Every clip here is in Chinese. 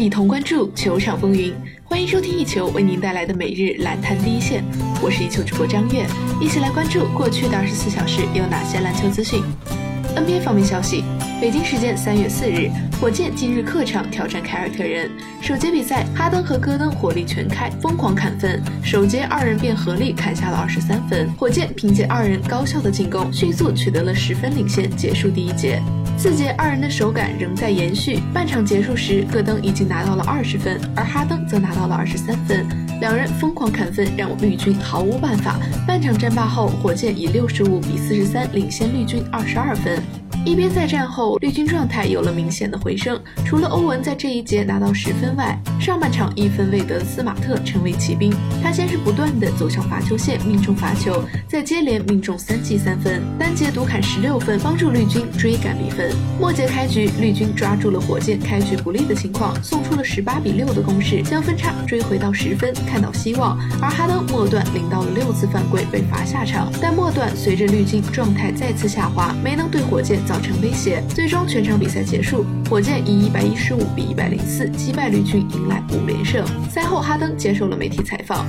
一同关注球场风云。欢迎收听一球为您带来的每日篮坛第一线，我是一球主播张悦，一起来关注过去的二十四小时有哪些篮球资讯。NBA 方面消息，北京时间三月四日，火箭今日客场挑战凯尔特人。首节比赛，哈登和戈登火力全开，疯狂砍分。首节二人便合力砍下了二十三分。火箭凭借二人高效的进攻，迅速取得了十分领先，结束第一节。四节二人的手感仍在延续。半场结束时，戈登已经拿到了二十分，而哈登则拿到了二十三分。两人疯狂砍分，让绿军毫无办法。半场战罢后，火箭以六十五比四十三领先绿军二十二分。一边再战后，绿军状态有了明显的回升。除了欧文在这一节拿到十分外，上半场一分未得的斯马特成为骑兵。他先是不断的走向罚球线，命中罚球，再接连命中三记三分，单节独砍十六分，帮助绿军追赶比分。末节开局，绿军抓住了火箭开局不利的情况，送出了十八比六的攻势，将分差追回到十分，看到希望。而哈登末段领到了六次犯规，被罚下场。但末段随着绿军状态再次下滑，没能对火箭。造成威胁，最终全场比赛结束，火箭以一百一十五比一百零四击败绿军，迎来五连胜。赛后，哈登接受了媒体采访，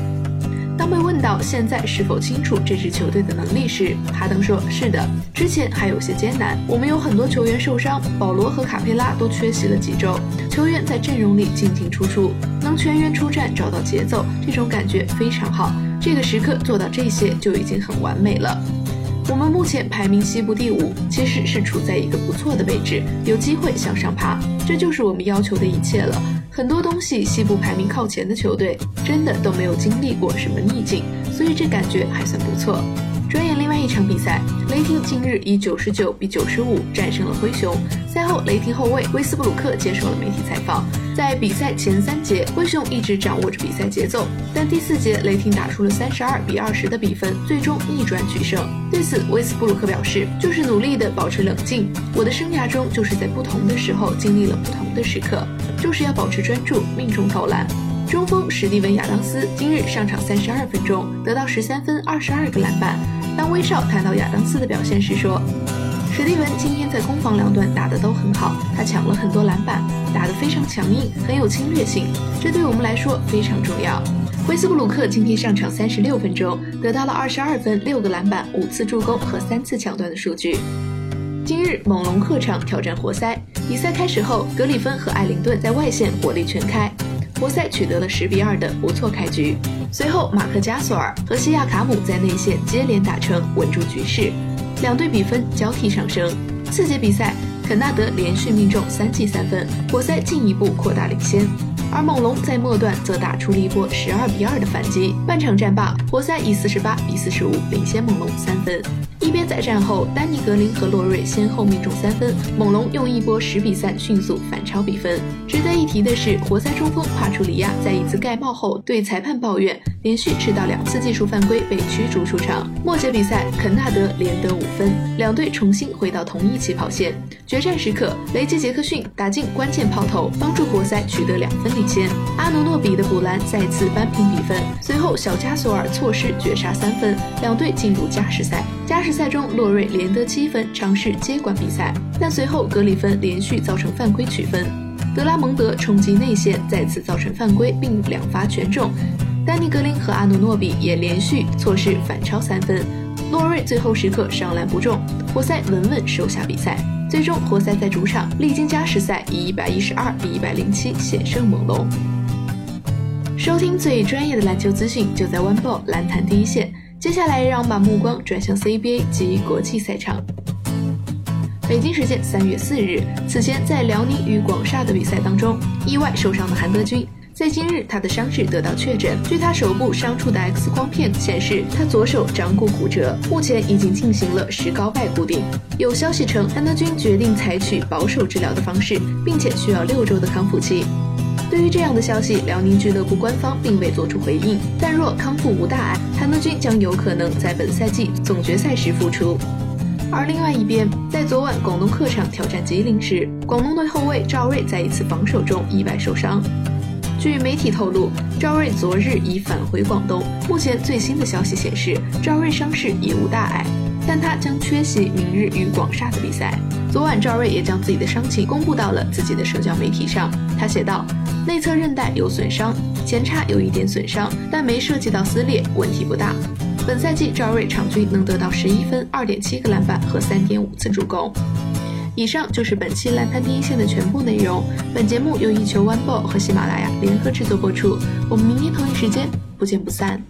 当被问到现在是否清楚这支球队的能力时，哈登说：“是的，之前还有些艰难，我们有很多球员受伤，保罗和卡佩拉都缺席了几周，球员在阵容里进进出出，能全员出战，找到节奏，这种感觉非常好。这个时刻做到这些就已经很完美了。”我们目前排名西部第五，其实是处在一个不错的位置，有机会向上爬，这就是我们要求的一切了。很多东西，西部排名靠前的球队真的都没有经历过什么逆境，所以这感觉还算不错。转眼另外一场比赛，雷霆近日以九十九比九十五战胜了灰熊。赛后，雷霆后卫威斯布鲁克接受了媒体采访。在比赛前三节，灰熊一直掌握着比赛节奏，但第四节雷霆打出了三十二比二十的比分，最终逆转取胜。对此，威斯布鲁克表示：“就是努力的保持冷静。我的生涯中就是在不同的时候经历了不同的时刻，就是要保持专注，命中投篮。”中锋史蒂文·亚当斯今日上场三十二分钟，得到十三分、二十二个篮板。当威少谈到亚当斯的表现时说：“史蒂文今天在攻防两端打得都很好，他抢了很多篮板，打得非常强硬，很有侵略性，这对我们来说非常重要。”威斯布鲁克今天上场三十六分钟，得到了二十二分、六个篮板、五次助攻和三次抢断的数据。今日猛龙客场挑战活塞，比赛开始后，格里芬和艾灵顿在外线火力全开。活塞取得了十比二的不错开局，随后马克加索尔和西亚卡姆在内线接连打成，稳住局势，两队比分交替上升。四节比赛，肯纳德连续命中三记三分，活塞进一步扩大领先。而猛龙在末段则打出了一波十二比二的反击。半场战罢，活塞以四十八比四十五领先猛龙三分。一边在战后，丹尼格林和洛瑞先后命中三分，猛龙用一波十比三迅速反超比分。值得一提的是，活塞中锋帕楚里亚在一次盖帽后对裁判抱怨，连续吃到两次技术犯规被驱逐出场。末节比赛，肯纳德连得五分，两队重新回到同一起跑线。决战时刻，雷吉杰克逊打进关键炮头，帮助活塞取得两分。领先，阿努诺比的补篮再次扳平比分。随后，小加索尔错失绝杀三分，两队进入加时赛。加时赛中，洛瑞连得七分，尝试接管比赛，但随后格里芬连续造成犯规取分，德拉蒙德冲击内线再次造成犯规，并两罚全中。丹尼格林和阿努诺比也连续错失反超三分，洛瑞最后时刻上篮不中，活塞稳稳收下比赛。最终，活塞在主场历经加时赛，以一百一十二比一百零七险胜猛龙。收听最专业的篮球资讯，就在 One Ball 篮坛第一线。接下来，让我们把目光转向 CBA 及国际赛场。北京时间三月四日，此前在辽宁与广厦的比赛当中，意外受伤的韩德君。在今日，他的伤势得到确诊。据他手部伤处的 X 光片显示，他左手掌骨骨折，目前已经进行了石膏外固定。有消息称，安德君决定采取保守治疗的方式，并且需要六周的康复期。对于这样的消息，辽宁俱乐部官方并未做出回应。但若康复无大碍，韩德军将有可能在本赛季总决赛时复出。而另外一边，在昨晚广东客场挑战吉林时，广东队后卫赵睿在一次防守中意外受伤。据媒体透露，赵睿昨日已返回广东。目前最新的消息显示，赵睿伤势已无大碍，但他将缺席明日与广厦的比赛。昨晚，赵睿也将自己的伤情公布到了自己的社交媒体上。他写道：“内侧韧带有损伤，前叉有一点损伤，但没涉及到撕裂，问题不大。本赛季赵睿场均能得到十一分、二点七个篮板和三点五次助攻。以上就是本期篮坛第一线的全部内容。本节目由一球 One Ball 和喜马拉雅联合制作播出。我们明天同一时间不见不散。